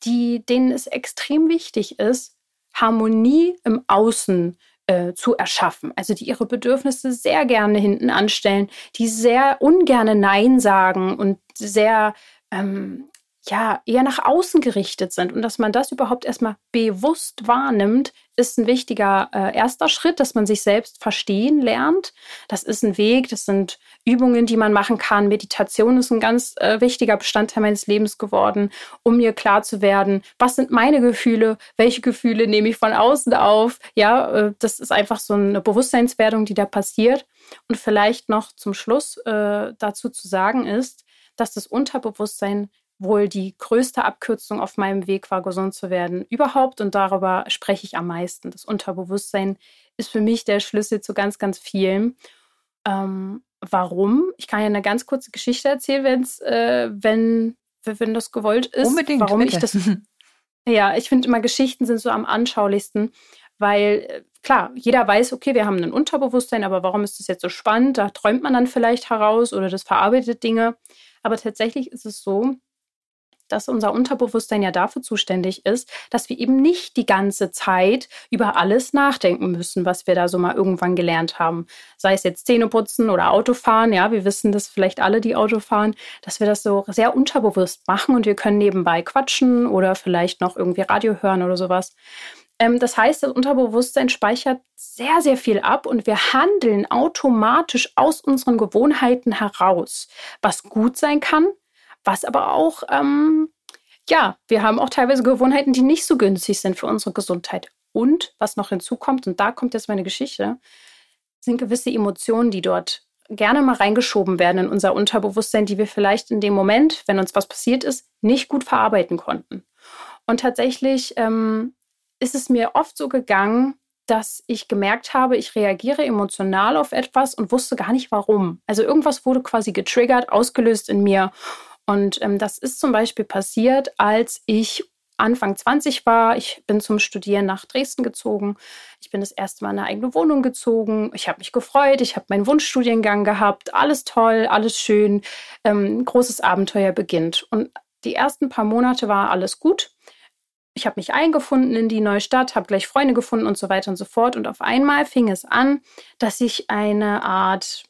die, denen es extrem wichtig ist, Harmonie im Außen äh, zu erschaffen. Also die ihre Bedürfnisse sehr gerne hinten anstellen, die sehr ungerne Nein sagen und sehr ähm, ja, eher nach außen gerichtet sind und dass man das überhaupt erstmal bewusst wahrnimmt, ist ein wichtiger äh, erster Schritt, dass man sich selbst verstehen lernt. Das ist ein Weg, das sind Übungen, die man machen kann. Meditation ist ein ganz äh, wichtiger Bestandteil meines Lebens geworden, um mir klar zu werden, was sind meine Gefühle, welche Gefühle nehme ich von außen auf. Ja, äh, das ist einfach so eine Bewusstseinswerdung, die da passiert. Und vielleicht noch zum Schluss äh, dazu zu sagen ist, dass das Unterbewusstsein wohl die größte Abkürzung auf meinem Weg war, gesund zu werden überhaupt. Und darüber spreche ich am meisten. Das Unterbewusstsein ist für mich der Schlüssel zu ganz, ganz vielen. Ähm, warum? Ich kann ja eine ganz kurze Geschichte erzählen, wenn's, äh, wenn, wenn das gewollt ist. Unbedingt. Warum bitte. ich das. ja, ich finde immer, Geschichten sind so am anschaulichsten, weil äh, klar, jeder weiß, okay, wir haben ein Unterbewusstsein, aber warum ist das jetzt so spannend? Da träumt man dann vielleicht heraus oder das verarbeitet Dinge. Aber tatsächlich ist es so, dass unser Unterbewusstsein ja dafür zuständig ist, dass wir eben nicht die ganze Zeit über alles nachdenken müssen, was wir da so mal irgendwann gelernt haben. Sei es jetzt Zähneputzen oder Autofahren, ja, wir wissen das vielleicht alle, die Auto fahren, dass wir das so sehr unterbewusst machen und wir können nebenbei quatschen oder vielleicht noch irgendwie Radio hören oder sowas. Ähm, das heißt, das Unterbewusstsein speichert sehr, sehr viel ab und wir handeln automatisch aus unseren Gewohnheiten heraus, was gut sein kann, was aber auch, ähm, ja, wir haben auch teilweise Gewohnheiten, die nicht so günstig sind für unsere Gesundheit. Und was noch hinzukommt, und da kommt jetzt meine Geschichte, sind gewisse Emotionen, die dort gerne mal reingeschoben werden in unser Unterbewusstsein, die wir vielleicht in dem Moment, wenn uns was passiert ist, nicht gut verarbeiten konnten. Und tatsächlich ähm, ist es mir oft so gegangen, dass ich gemerkt habe, ich reagiere emotional auf etwas und wusste gar nicht warum. Also irgendwas wurde quasi getriggert, ausgelöst in mir. Und ähm, das ist zum Beispiel passiert, als ich Anfang 20 war. Ich bin zum Studieren nach Dresden gezogen. Ich bin das erste Mal in eine eigene Wohnung gezogen. Ich habe mich gefreut. Ich habe meinen Wunschstudiengang gehabt. Alles toll, alles schön. Ähm, großes Abenteuer beginnt. Und die ersten paar Monate war alles gut. Ich habe mich eingefunden in die neue Stadt, habe gleich Freunde gefunden und so weiter und so fort. Und auf einmal fing es an, dass ich eine Art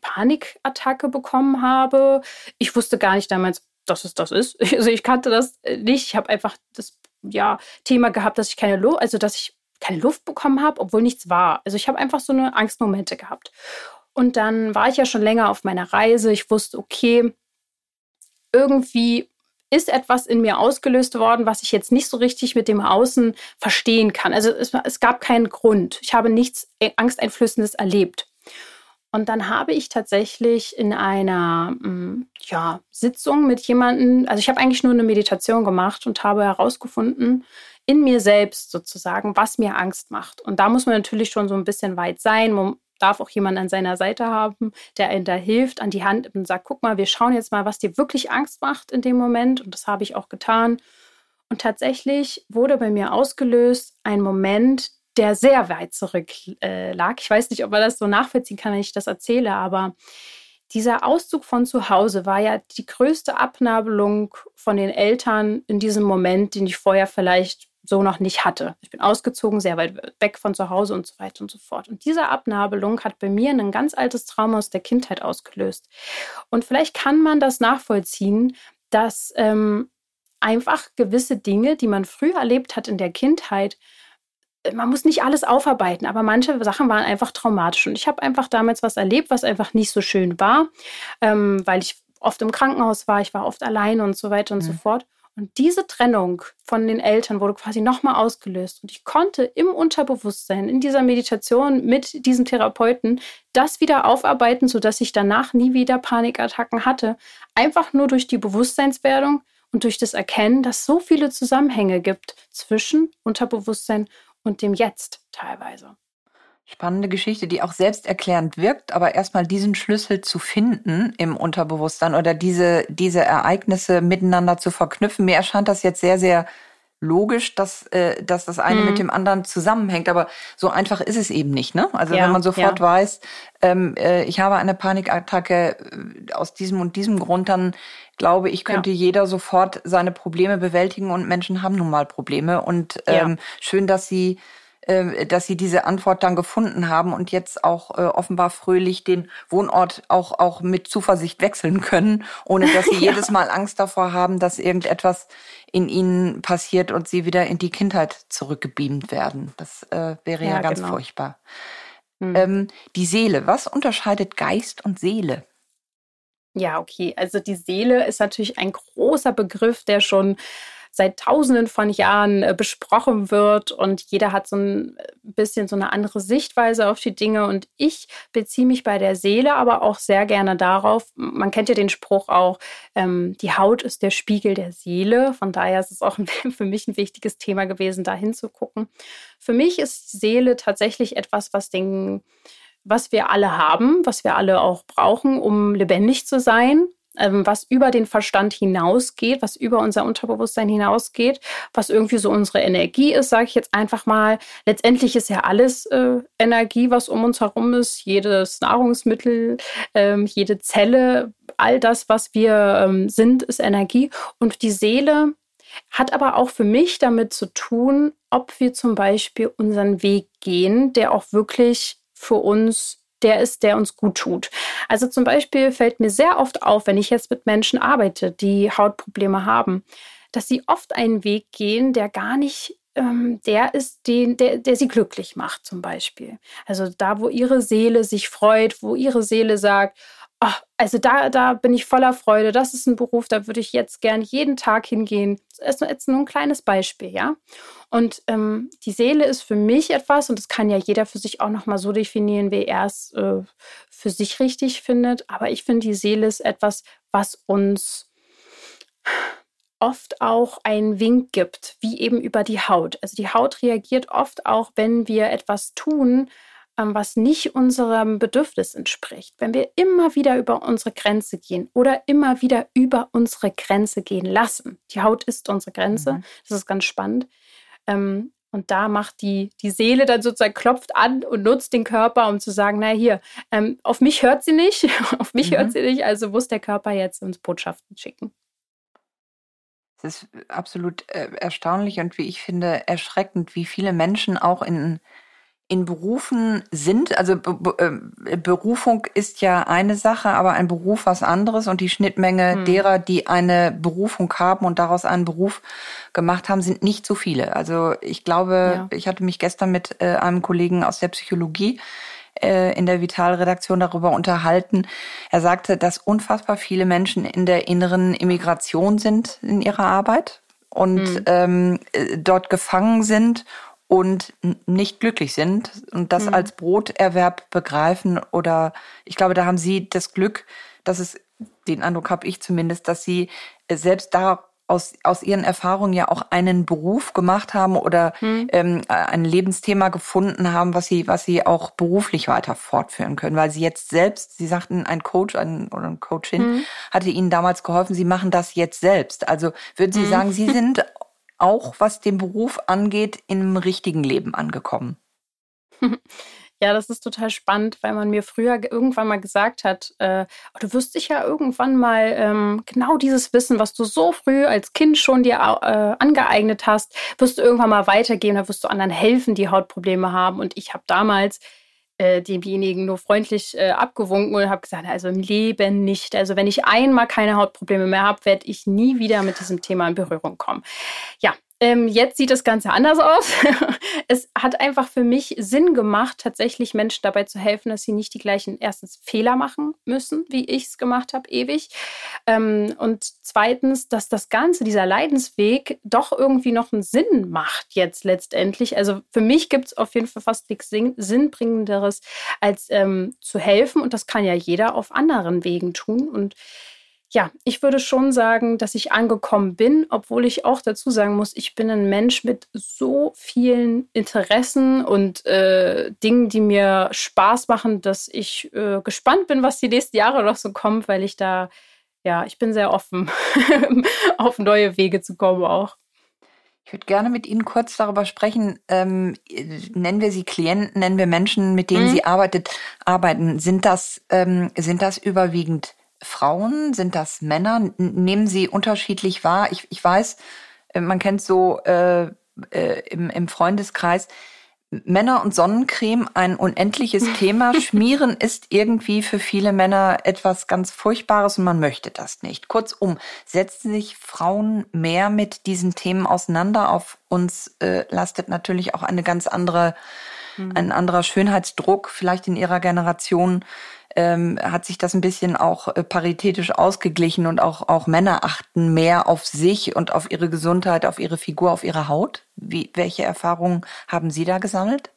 Panikattacke bekommen habe. Ich wusste gar nicht damals, dass es das ist. Also ich kannte das nicht. Ich habe einfach das ja, Thema gehabt, dass ich keine Luft, also dass ich keine Luft bekommen habe, obwohl nichts war. Also ich habe einfach so eine Angstmomente gehabt. Und dann war ich ja schon länger auf meiner Reise. Ich wusste, okay, irgendwie ist etwas in mir ausgelöst worden, was ich jetzt nicht so richtig mit dem Außen verstehen kann. Also es, es gab keinen Grund. Ich habe nichts Angsteinflößendes erlebt. Und dann habe ich tatsächlich in einer mm, ja, Sitzung mit jemandem, also ich habe eigentlich nur eine Meditation gemacht und habe herausgefunden, in mir selbst sozusagen, was mir Angst macht. Und da muss man natürlich schon so ein bisschen weit sein. Man darf auch jemanden an seiner Seite haben, der einem da hilft, an die Hand und sagt, guck mal, wir schauen jetzt mal, was dir wirklich Angst macht in dem Moment. Und das habe ich auch getan. Und tatsächlich wurde bei mir ausgelöst ein Moment, der sehr weit zurück äh, lag. Ich weiß nicht, ob man das so nachvollziehen kann, wenn ich das erzähle, aber dieser Auszug von zu Hause war ja die größte Abnabelung von den Eltern in diesem Moment, den ich vorher vielleicht so noch nicht hatte. Ich bin ausgezogen, sehr weit weg von zu Hause und so weiter und so fort. Und diese Abnabelung hat bei mir ein ganz altes Trauma aus der Kindheit ausgelöst. Und vielleicht kann man das nachvollziehen, dass ähm, einfach gewisse Dinge, die man früher erlebt hat in der Kindheit, man muss nicht alles aufarbeiten, aber manche Sachen waren einfach traumatisch. Und ich habe einfach damals was erlebt, was einfach nicht so schön war, ähm, weil ich oft im Krankenhaus war, ich war oft allein und so weiter und mhm. so fort. Und diese Trennung von den Eltern wurde quasi nochmal ausgelöst. Und ich konnte im Unterbewusstsein, in dieser Meditation mit diesem Therapeuten das wieder aufarbeiten, sodass ich danach nie wieder Panikattacken hatte. Einfach nur durch die Bewusstseinswerdung und durch das Erkennen, dass es so viele Zusammenhänge gibt zwischen Unterbewusstsein und dem Jetzt teilweise. Spannende Geschichte, die auch selbsterklärend wirkt, aber erstmal diesen Schlüssel zu finden im Unterbewusstsein oder diese, diese Ereignisse miteinander zu verknüpfen. Mir erscheint das jetzt sehr, sehr logisch, dass, äh, dass das eine mhm. mit dem anderen zusammenhängt. Aber so einfach ist es eben nicht. Ne? Also ja, wenn man sofort ja. weiß, ähm, äh, ich habe eine Panikattacke äh, aus diesem und diesem Grund, dann glaube ich, könnte ja. jeder sofort seine Probleme bewältigen und Menschen haben nun mal Probleme. Und ähm, schön, dass sie dass sie diese Antwort dann gefunden haben und jetzt auch äh, offenbar fröhlich den Wohnort auch, auch mit Zuversicht wechseln können, ohne dass sie ja. jedes Mal Angst davor haben, dass irgendetwas in ihnen passiert und sie wieder in die Kindheit zurückgebeamt werden. Das äh, wäre ja, ja ganz genau. furchtbar. Hm. Ähm, die Seele, was unterscheidet Geist und Seele? Ja, okay. Also die Seele ist natürlich ein großer Begriff, der schon seit tausenden von Jahren äh, besprochen wird und jeder hat so ein äh, bisschen so eine andere Sichtweise auf die Dinge und ich beziehe mich bei der Seele aber auch sehr gerne darauf, man kennt ja den Spruch auch, ähm, die Haut ist der Spiegel der Seele, von daher ist es auch für mich ein wichtiges Thema gewesen, da hinzugucken. Für mich ist Seele tatsächlich etwas, was den was wir alle haben, was wir alle auch brauchen, um lebendig zu sein. Ähm, was über den Verstand hinausgeht, was über unser Unterbewusstsein hinausgeht, was irgendwie so unsere Energie ist, sage ich jetzt einfach mal. Letztendlich ist ja alles äh, Energie, was um uns herum ist, jedes Nahrungsmittel, ähm, jede Zelle, all das, was wir ähm, sind, ist Energie. Und die Seele hat aber auch für mich damit zu tun, ob wir zum Beispiel unseren Weg gehen, der auch wirklich für uns der ist, der uns gut tut. Also zum Beispiel fällt mir sehr oft auf, wenn ich jetzt mit Menschen arbeite, die Hautprobleme haben, dass sie oft einen Weg gehen, der gar nicht ähm, der ist, den, der, der sie glücklich macht, zum Beispiel. Also da, wo ihre Seele sich freut, wo ihre Seele sagt, Ach, also da, da bin ich voller Freude. Das ist ein Beruf, da würde ich jetzt gern jeden Tag hingehen. Das ist jetzt nur ein kleines Beispiel, ja. Und ähm, die Seele ist für mich etwas, und das kann ja jeder für sich auch nochmal so definieren, wie er es äh, für sich richtig findet. Aber ich finde, die Seele ist etwas, was uns oft auch einen Wink gibt, wie eben über die Haut. Also die Haut reagiert oft auch, wenn wir etwas tun, was nicht unserem Bedürfnis entspricht, wenn wir immer wieder über unsere Grenze gehen oder immer wieder über unsere Grenze gehen lassen. Die Haut ist unsere Grenze, mhm. das ist ganz spannend. Ähm, und da macht die, die Seele dann sozusagen, klopft an und nutzt den Körper, um zu sagen, na hier, ähm, auf mich hört sie nicht, auf mich mhm. hört sie nicht, also muss der Körper jetzt uns Botschaften schicken. Es ist absolut äh, erstaunlich und wie ich finde, erschreckend, wie viele Menschen auch in in Berufen sind. Also äh, Berufung ist ja eine Sache, aber ein Beruf was anderes und die Schnittmenge hm. derer, die eine Berufung haben und daraus einen Beruf gemacht haben, sind nicht so viele. Also ich glaube, ja. ich hatte mich gestern mit äh, einem Kollegen aus der Psychologie äh, in der Vital-Redaktion darüber unterhalten. Er sagte, dass unfassbar viele Menschen in der inneren Immigration sind in ihrer Arbeit und hm. ähm, äh, dort gefangen sind und nicht glücklich sind und das mhm. als Broterwerb begreifen oder ich glaube, da haben sie das Glück, dass es, den Eindruck habe ich zumindest, dass sie selbst da aus, aus ihren Erfahrungen ja auch einen Beruf gemacht haben oder hm. ähm, ein Lebensthema gefunden haben, was sie, was sie auch beruflich weiter fortführen können. Weil sie jetzt selbst, sie sagten, ein Coach ein, oder ein Coachin hm. hatte ihnen damals geholfen, sie machen das jetzt selbst. Also würden Sie hm. sagen, Sie sind auch, was den Beruf angeht, im richtigen Leben angekommen? Ja, das ist total spannend, weil man mir früher irgendwann mal gesagt hat, äh, oh, du wirst dich ja irgendwann mal ähm, genau dieses Wissen, was du so früh als Kind schon dir äh, angeeignet hast, wirst du irgendwann mal weitergehen, da wirst du anderen helfen, die Hautprobleme haben. Und ich habe damals äh, demjenigen nur freundlich äh, abgewunken und habe gesagt, also im Leben nicht. Also wenn ich einmal keine Hautprobleme mehr habe, werde ich nie wieder mit diesem Thema in Berührung kommen. Ja, ähm, jetzt sieht das Ganze anders aus. es hat einfach für mich Sinn gemacht, tatsächlich Menschen dabei zu helfen, dass sie nicht die gleichen erstens Fehler machen müssen, wie ich es gemacht habe, ewig. Ähm, und zweitens, dass das Ganze, dieser Leidensweg, doch irgendwie noch einen Sinn macht jetzt letztendlich. Also für mich gibt es auf jeden Fall fast nichts Sinnbringenderes, als ähm, zu helfen. Und das kann ja jeder auf anderen Wegen tun. Und ja, ich würde schon sagen, dass ich angekommen bin, obwohl ich auch dazu sagen muss, ich bin ein Mensch mit so vielen Interessen und äh, Dingen, die mir Spaß machen, dass ich äh, gespannt bin, was die nächsten Jahre noch so kommt, weil ich da, ja, ich bin sehr offen, auf neue Wege zu kommen auch. Ich würde gerne mit Ihnen kurz darüber sprechen. Ähm, nennen wir Sie Klienten, nennen wir Menschen, mit denen mhm. Sie arbeitet, arbeiten. Sind das, ähm, sind das überwiegend Frauen? Sind das Männer? Nehmen sie unterschiedlich wahr? Ich, ich weiß, äh, man kennt so äh, äh, im, im Freundeskreis, Männer und Sonnencreme ein unendliches Thema. Schmieren ist irgendwie für viele Männer etwas ganz Furchtbares und man möchte das nicht. Kurzum, setzen sich Frauen mehr mit diesen Themen auseinander. Auf uns äh, lastet natürlich auch eine ganz andere, mhm. ein anderer Schönheitsdruck, vielleicht in ihrer Generation ähm, hat sich das ein bisschen auch äh, paritätisch ausgeglichen und auch, auch Männer achten mehr auf sich und auf ihre Gesundheit, auf ihre Figur, auf ihre Haut. Wie, welche Erfahrungen haben Sie da gesammelt?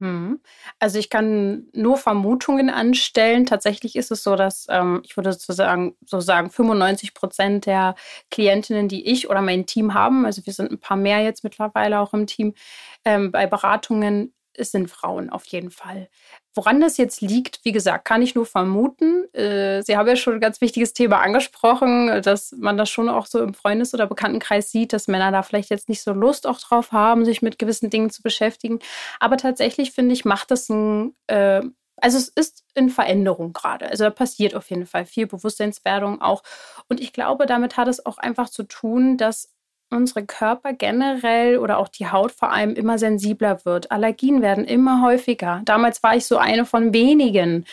Hm. Also ich kann nur Vermutungen anstellen. Tatsächlich ist es so, dass ähm, ich würde sozusagen so sagen 95 Prozent der Klientinnen, die ich oder mein Team haben, also wir sind ein paar mehr jetzt mittlerweile auch im Team, ähm, bei Beratungen es sind Frauen auf jeden Fall. Woran das jetzt liegt, wie gesagt, kann ich nur vermuten. Äh, Sie haben ja schon ein ganz wichtiges Thema angesprochen, dass man das schon auch so im Freundes- oder Bekanntenkreis sieht, dass Männer da vielleicht jetzt nicht so Lust auch drauf haben, sich mit gewissen Dingen zu beschäftigen. Aber tatsächlich finde ich, macht das ein, äh, also es ist in Veränderung gerade. Also da passiert auf jeden Fall viel Bewusstseinswerdung auch. Und ich glaube, damit hat es auch einfach zu tun, dass unsere Körper generell oder auch die Haut vor allem immer sensibler wird. Allergien werden immer häufiger. Damals war ich so eine von wenigen,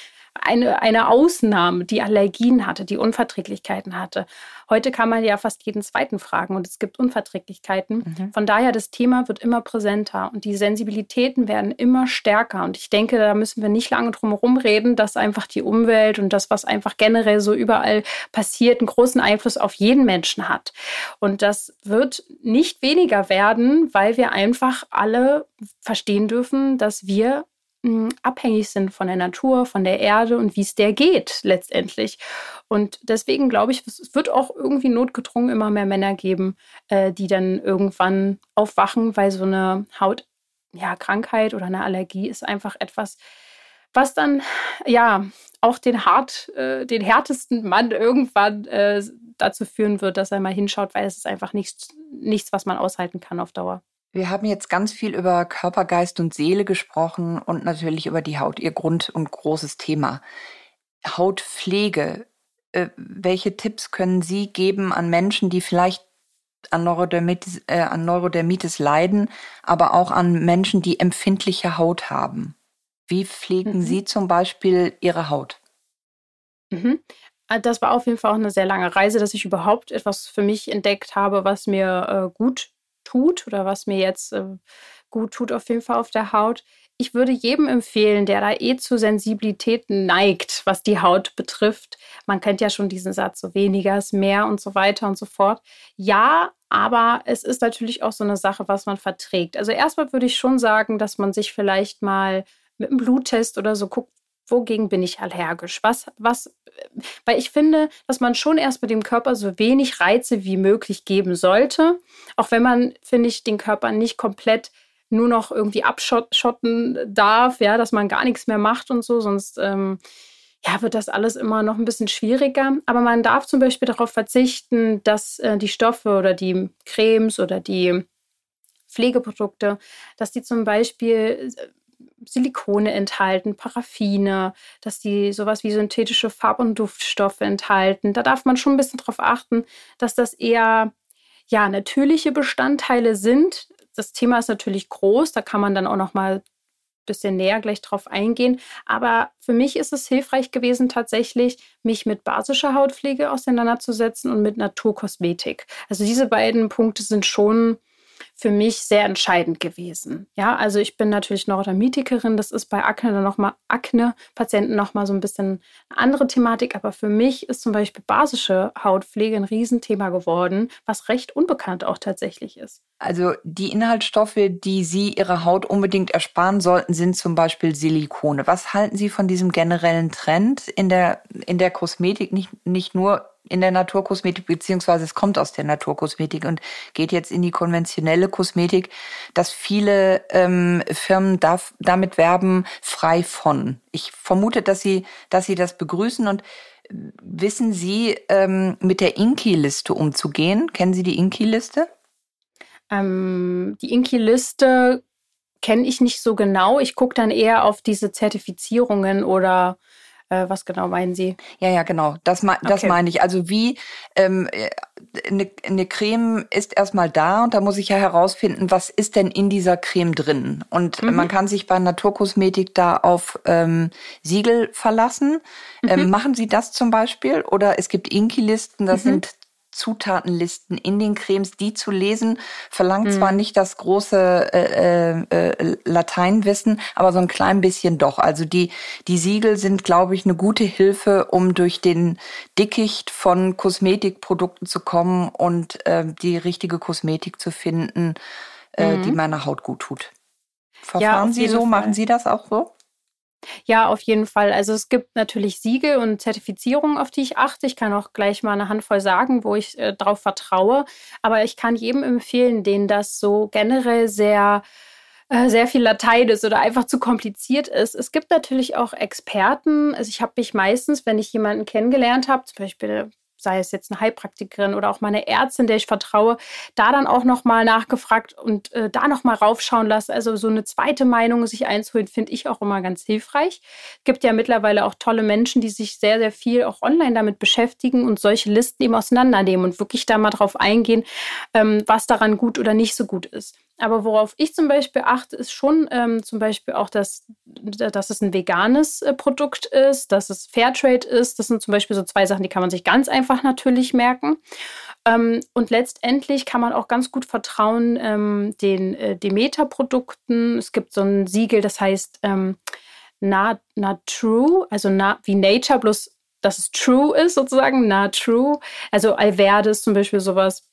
eine, eine Ausnahme, die Allergien hatte, die Unverträglichkeiten hatte. Heute kann man ja fast jeden zweiten fragen und es gibt Unverträglichkeiten. Mhm. Von daher, das Thema wird immer präsenter und die Sensibilitäten werden immer stärker. Und ich denke, da müssen wir nicht lange drum herum reden, dass einfach die Umwelt und das, was einfach generell so überall passiert, einen großen Einfluss auf jeden Menschen hat. Und das wird nicht weniger werden, weil wir einfach alle verstehen dürfen, dass wir abhängig sind von der Natur, von der Erde und wie es der geht letztendlich. Und deswegen glaube ich, es wird auch irgendwie notgedrungen immer mehr Männer geben, äh, die dann irgendwann aufwachen, weil so eine Hautkrankheit ja, oder eine Allergie ist einfach etwas, was dann ja auch den hart, äh, den härtesten Mann irgendwann äh, dazu führen wird, dass er mal hinschaut, weil es ist einfach nichts, nichts, was man aushalten kann auf Dauer. Wir haben jetzt ganz viel über Körper, Geist und Seele gesprochen und natürlich über die Haut, ihr Grund und großes Thema. Hautpflege. Äh, welche Tipps können Sie geben an Menschen, die vielleicht an Neurodermitis, äh, an Neurodermitis leiden, aber auch an Menschen, die empfindliche Haut haben? Wie pflegen mhm. Sie zum Beispiel Ihre Haut? Mhm. Ah, das war auf jeden Fall auch eine sehr lange Reise, dass ich überhaupt etwas für mich entdeckt habe, was mir äh, gut tut oder was mir jetzt äh, gut tut, auf jeden Fall auf der Haut. Ich würde jedem empfehlen, der da eh zu Sensibilitäten neigt, was die Haut betrifft. Man kennt ja schon diesen Satz, so weniger ist mehr und so weiter und so fort. Ja, aber es ist natürlich auch so eine Sache, was man verträgt. Also erstmal würde ich schon sagen, dass man sich vielleicht mal mit einem Bluttest oder so guckt, wogegen bin ich allergisch? Was, was, weil ich finde, dass man schon erst mit dem Körper so wenig Reize wie möglich geben sollte. Auch wenn man, finde ich, den Körper nicht komplett nur noch irgendwie abschotten darf, ja, dass man gar nichts mehr macht und so, sonst ähm, ja, wird das alles immer noch ein bisschen schwieriger. Aber man darf zum Beispiel darauf verzichten, dass äh, die Stoffe oder die Cremes oder die Pflegeprodukte, dass die zum Beispiel äh, Silikone enthalten, Paraffine, dass die sowas wie synthetische Farb- und Duftstoffe enthalten. Da darf man schon ein bisschen darauf achten, dass das eher ja, natürliche Bestandteile sind. Das Thema ist natürlich groß, da kann man dann auch noch mal ein bisschen näher gleich drauf eingehen. Aber für mich ist es hilfreich gewesen, tatsächlich mich mit basischer Hautpflege auseinanderzusetzen und mit Naturkosmetik. Also diese beiden Punkte sind schon für mich sehr entscheidend gewesen. Ja, also ich bin natürlich Neurodermitikerin, das ist bei Akne dann nochmal Akne-Patienten nochmal so ein bisschen eine andere Thematik, aber für mich ist zum Beispiel basische Hautpflege ein Riesenthema geworden, was recht unbekannt auch tatsächlich ist. Also die Inhaltsstoffe, die Sie Ihrer Haut unbedingt ersparen sollten, sind zum Beispiel Silikone. Was halten Sie von diesem generellen Trend in der, in der Kosmetik, nicht, nicht nur in der Naturkosmetik, beziehungsweise es kommt aus der Naturkosmetik und geht jetzt in die konventionelle Kosmetik, dass viele ähm, Firmen darf, damit werben, frei von. Ich vermute, dass sie, dass sie das begrüßen und wissen Sie, ähm, mit der Inki-Liste umzugehen? Kennen Sie die Inki-Liste? Ähm, die Inki-Liste kenne ich nicht so genau. Ich gucke dann eher auf diese Zertifizierungen oder äh, was genau meinen Sie? Ja, ja, genau. Das, das okay. meine ich. Also wie ähm, eine, eine Creme ist erstmal da und da muss ich ja herausfinden, was ist denn in dieser Creme drin. Und mhm. man kann sich bei Naturkosmetik da auf ähm, Siegel verlassen. Ähm, mhm. Ähm, machen Sie das zum Beispiel? Oder es gibt Inki-Listen, das mhm. sind Zutatenlisten in den Cremes, die zu lesen, verlangt mhm. zwar nicht das große äh, äh, äh, Lateinwissen, aber so ein klein bisschen doch. Also die, die Siegel sind, glaube ich, eine gute Hilfe, um durch den Dickicht von Kosmetikprodukten zu kommen und äh, die richtige Kosmetik zu finden, äh, mhm. die meiner Haut gut tut. Verfahren ja, Sie so? Fall. Machen Sie das auch so? Ja, auf jeden Fall. Also es gibt natürlich Siegel und Zertifizierungen, auf die ich achte. Ich kann auch gleich mal eine Handvoll sagen, wo ich äh, darauf vertraue. Aber ich kann jedem empfehlen, den das so generell sehr äh, sehr viel Latein ist oder einfach zu kompliziert ist. Es gibt natürlich auch Experten. Also ich habe mich meistens, wenn ich jemanden kennengelernt habe, zum Beispiel sei es jetzt eine Heilpraktikerin oder auch meine Ärztin, der ich vertraue, da dann auch nochmal nachgefragt und äh, da nochmal raufschauen lassen. Also so eine zweite Meinung sich einzuholen, finde ich auch immer ganz hilfreich. Es gibt ja mittlerweile auch tolle Menschen, die sich sehr, sehr viel auch online damit beschäftigen und solche Listen eben auseinandernehmen und wirklich da mal drauf eingehen, ähm, was daran gut oder nicht so gut ist. Aber worauf ich zum Beispiel achte, ist schon ähm, zum Beispiel auch, dass, dass es ein veganes äh, Produkt ist, dass es Fairtrade ist. Das sind zum Beispiel so zwei Sachen, die kann man sich ganz einfach natürlich merken. Ähm, und letztendlich kann man auch ganz gut vertrauen ähm, den äh, Demeter-Produkten. Es gibt so ein Siegel, das heißt ähm, Na, Na True, also na, wie Nature, bloß dass es true ist sozusagen, Na True. Also Alverde ist zum Beispiel sowas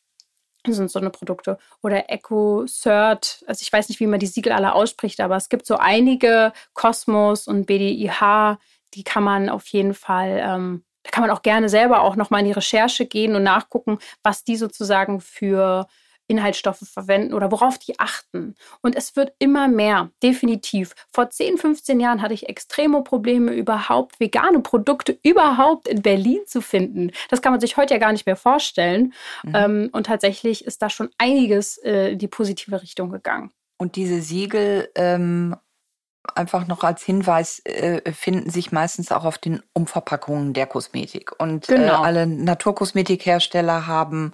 sind so eine Produkte. Oder EcoCert, also ich weiß nicht, wie man die Siegel alle ausspricht, aber es gibt so einige, Cosmos und BDIH, die kann man auf jeden Fall, ähm, da kann man auch gerne selber auch nochmal in die Recherche gehen und nachgucken, was die sozusagen für Inhaltsstoffe verwenden oder worauf die achten. Und es wird immer mehr, definitiv. Vor 10, 15 Jahren hatte ich extreme Probleme, überhaupt vegane Produkte überhaupt in Berlin zu finden. Das kann man sich heute ja gar nicht mehr vorstellen. Mhm. Ähm, und tatsächlich ist da schon einiges äh, in die positive Richtung gegangen. Und diese Siegel ähm einfach noch als Hinweis äh, finden sich meistens auch auf den Umverpackungen der Kosmetik. Und äh, genau. äh, alle Naturkosmetikhersteller haben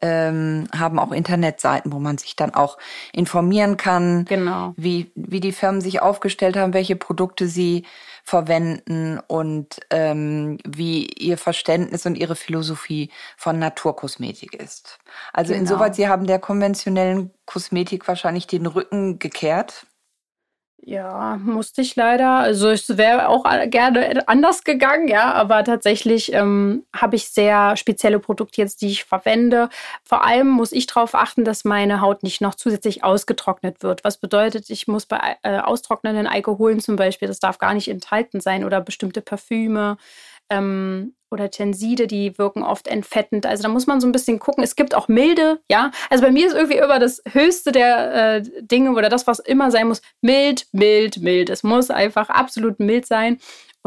ähm, haben auch Internetseiten, wo man sich dann auch informieren kann, genau. wie, wie die Firmen sich aufgestellt haben, welche Produkte sie verwenden und ähm, wie ihr Verständnis und ihre Philosophie von Naturkosmetik ist. Also genau. insoweit, sie haben der konventionellen Kosmetik wahrscheinlich den Rücken gekehrt. Ja, musste ich leider. Also es wäre auch gerne anders gegangen, ja, aber tatsächlich ähm, habe ich sehr spezielle Produkte jetzt, die ich verwende. Vor allem muss ich darauf achten, dass meine Haut nicht noch zusätzlich ausgetrocknet wird. Was bedeutet, ich muss bei äh, austrocknenden Alkoholen zum Beispiel, das darf gar nicht enthalten sein oder bestimmte Parfüme. Ähm, oder Tenside, die wirken oft entfettend. Also da muss man so ein bisschen gucken. Es gibt auch milde, ja. Also bei mir ist irgendwie immer das Höchste der äh, Dinge oder das, was immer sein muss, mild, mild, mild. Es muss einfach absolut mild sein.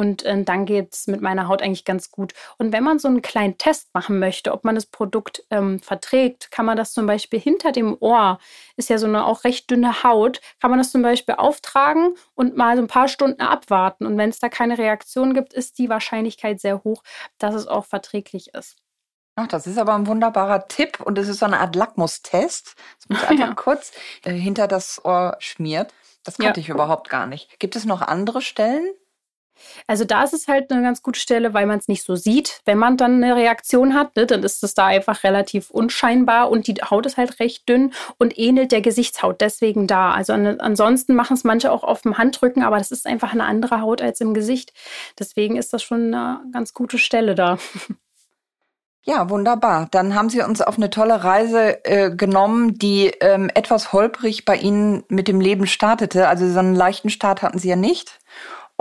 Und äh, dann geht es mit meiner Haut eigentlich ganz gut. Und wenn man so einen kleinen Test machen möchte, ob man das Produkt ähm, verträgt, kann man das zum Beispiel hinter dem Ohr, ist ja so eine auch recht dünne Haut, kann man das zum Beispiel auftragen und mal so ein paar Stunden abwarten. Und wenn es da keine Reaktion gibt, ist die Wahrscheinlichkeit sehr hoch, dass es auch verträglich ist. Ach, das ist aber ein wunderbarer Tipp und es ist so eine Art Lackmustest, dass man einfach ja. kurz äh, hinter das Ohr schmiert. Das kannte ja. ich überhaupt gar nicht. Gibt es noch andere Stellen? Also da ist es halt eine ganz gute Stelle, weil man es nicht so sieht. Wenn man dann eine Reaktion hat, ne, dann ist es da einfach relativ unscheinbar und die Haut ist halt recht dünn und ähnelt der Gesichtshaut deswegen da. Also an, ansonsten machen es manche auch auf dem Handrücken, aber das ist einfach eine andere Haut als im Gesicht. Deswegen ist das schon eine ganz gute Stelle da. Ja, wunderbar. Dann haben Sie uns auf eine tolle Reise äh, genommen, die ähm, etwas holprig bei Ihnen mit dem Leben startete. Also so einen leichten Start hatten Sie ja nicht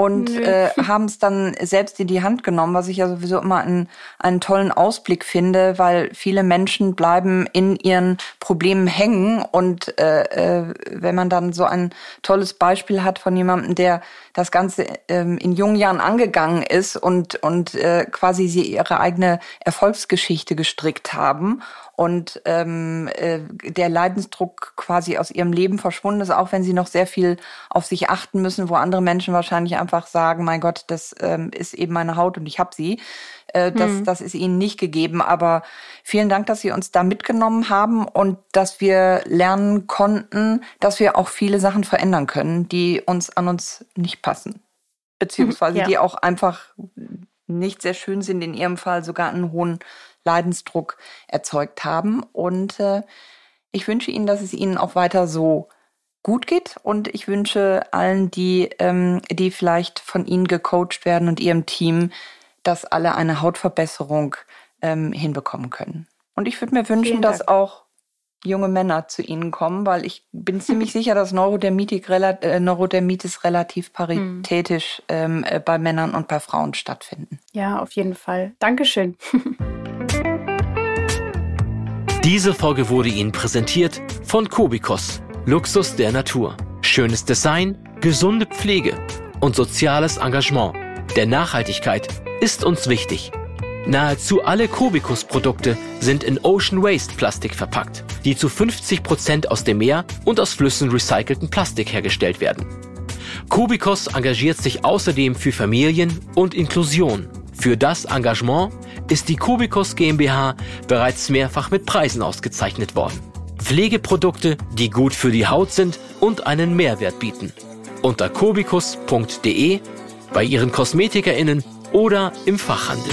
und äh, haben es dann selbst in die Hand genommen, was ich ja sowieso immer einen, einen tollen Ausblick finde, weil viele Menschen bleiben in ihren Problemen hängen. Und äh, äh, wenn man dann so ein tolles Beispiel hat von jemandem, der das Ganze ähm, in jungen Jahren angegangen ist und, und äh, quasi sie ihre eigene Erfolgsgeschichte gestrickt haben und ähm, äh, der Leidensdruck quasi aus ihrem Leben verschwunden ist, auch wenn sie noch sehr viel auf sich achten müssen, wo andere Menschen wahrscheinlich einfach sagen, mein Gott, das ähm, ist eben meine Haut und ich habe sie. Äh, das, hm. das ist ihnen nicht gegeben. Aber vielen Dank, dass Sie uns da mitgenommen haben und dass wir lernen konnten, dass wir auch viele Sachen verändern können, die uns an uns nicht passen. Beziehungsweise ja. die auch einfach nicht sehr schön sind, in Ihrem Fall sogar einen hohen Leidensdruck erzeugt haben. Und äh, ich wünsche Ihnen, dass es Ihnen auch weiter so gut geht und ich wünsche allen, die, ähm, die vielleicht von Ihnen gecoacht werden und Ihrem Team, dass alle eine Hautverbesserung ähm, hinbekommen können. Und ich würde mir wünschen, dass auch junge Männer zu Ihnen kommen, weil ich bin ziemlich sicher, dass Neurodermitis, äh, Neurodermitis relativ hm. paritätisch ähm, äh, bei Männern und bei Frauen stattfinden. Ja, auf jeden Fall. Dankeschön. Diese Folge wurde Ihnen präsentiert von Kobikos, Luxus der Natur. Schönes Design, gesunde Pflege und soziales Engagement. Der Nachhaltigkeit ist uns wichtig. Nahezu alle Kobikus-Produkte sind in Ocean Waste Plastik verpackt, die zu 50 Prozent aus dem Meer und aus Flüssen recycelten Plastik hergestellt werden. Kubikos engagiert sich außerdem für Familien und Inklusion. Für das Engagement ist die Kubikos GmbH bereits mehrfach mit Preisen ausgezeichnet worden. Pflegeprodukte, die gut für die Haut sind und einen Mehrwert bieten. Unter kubikus.de, bei Ihren KosmetikerInnen oder im Fachhandel.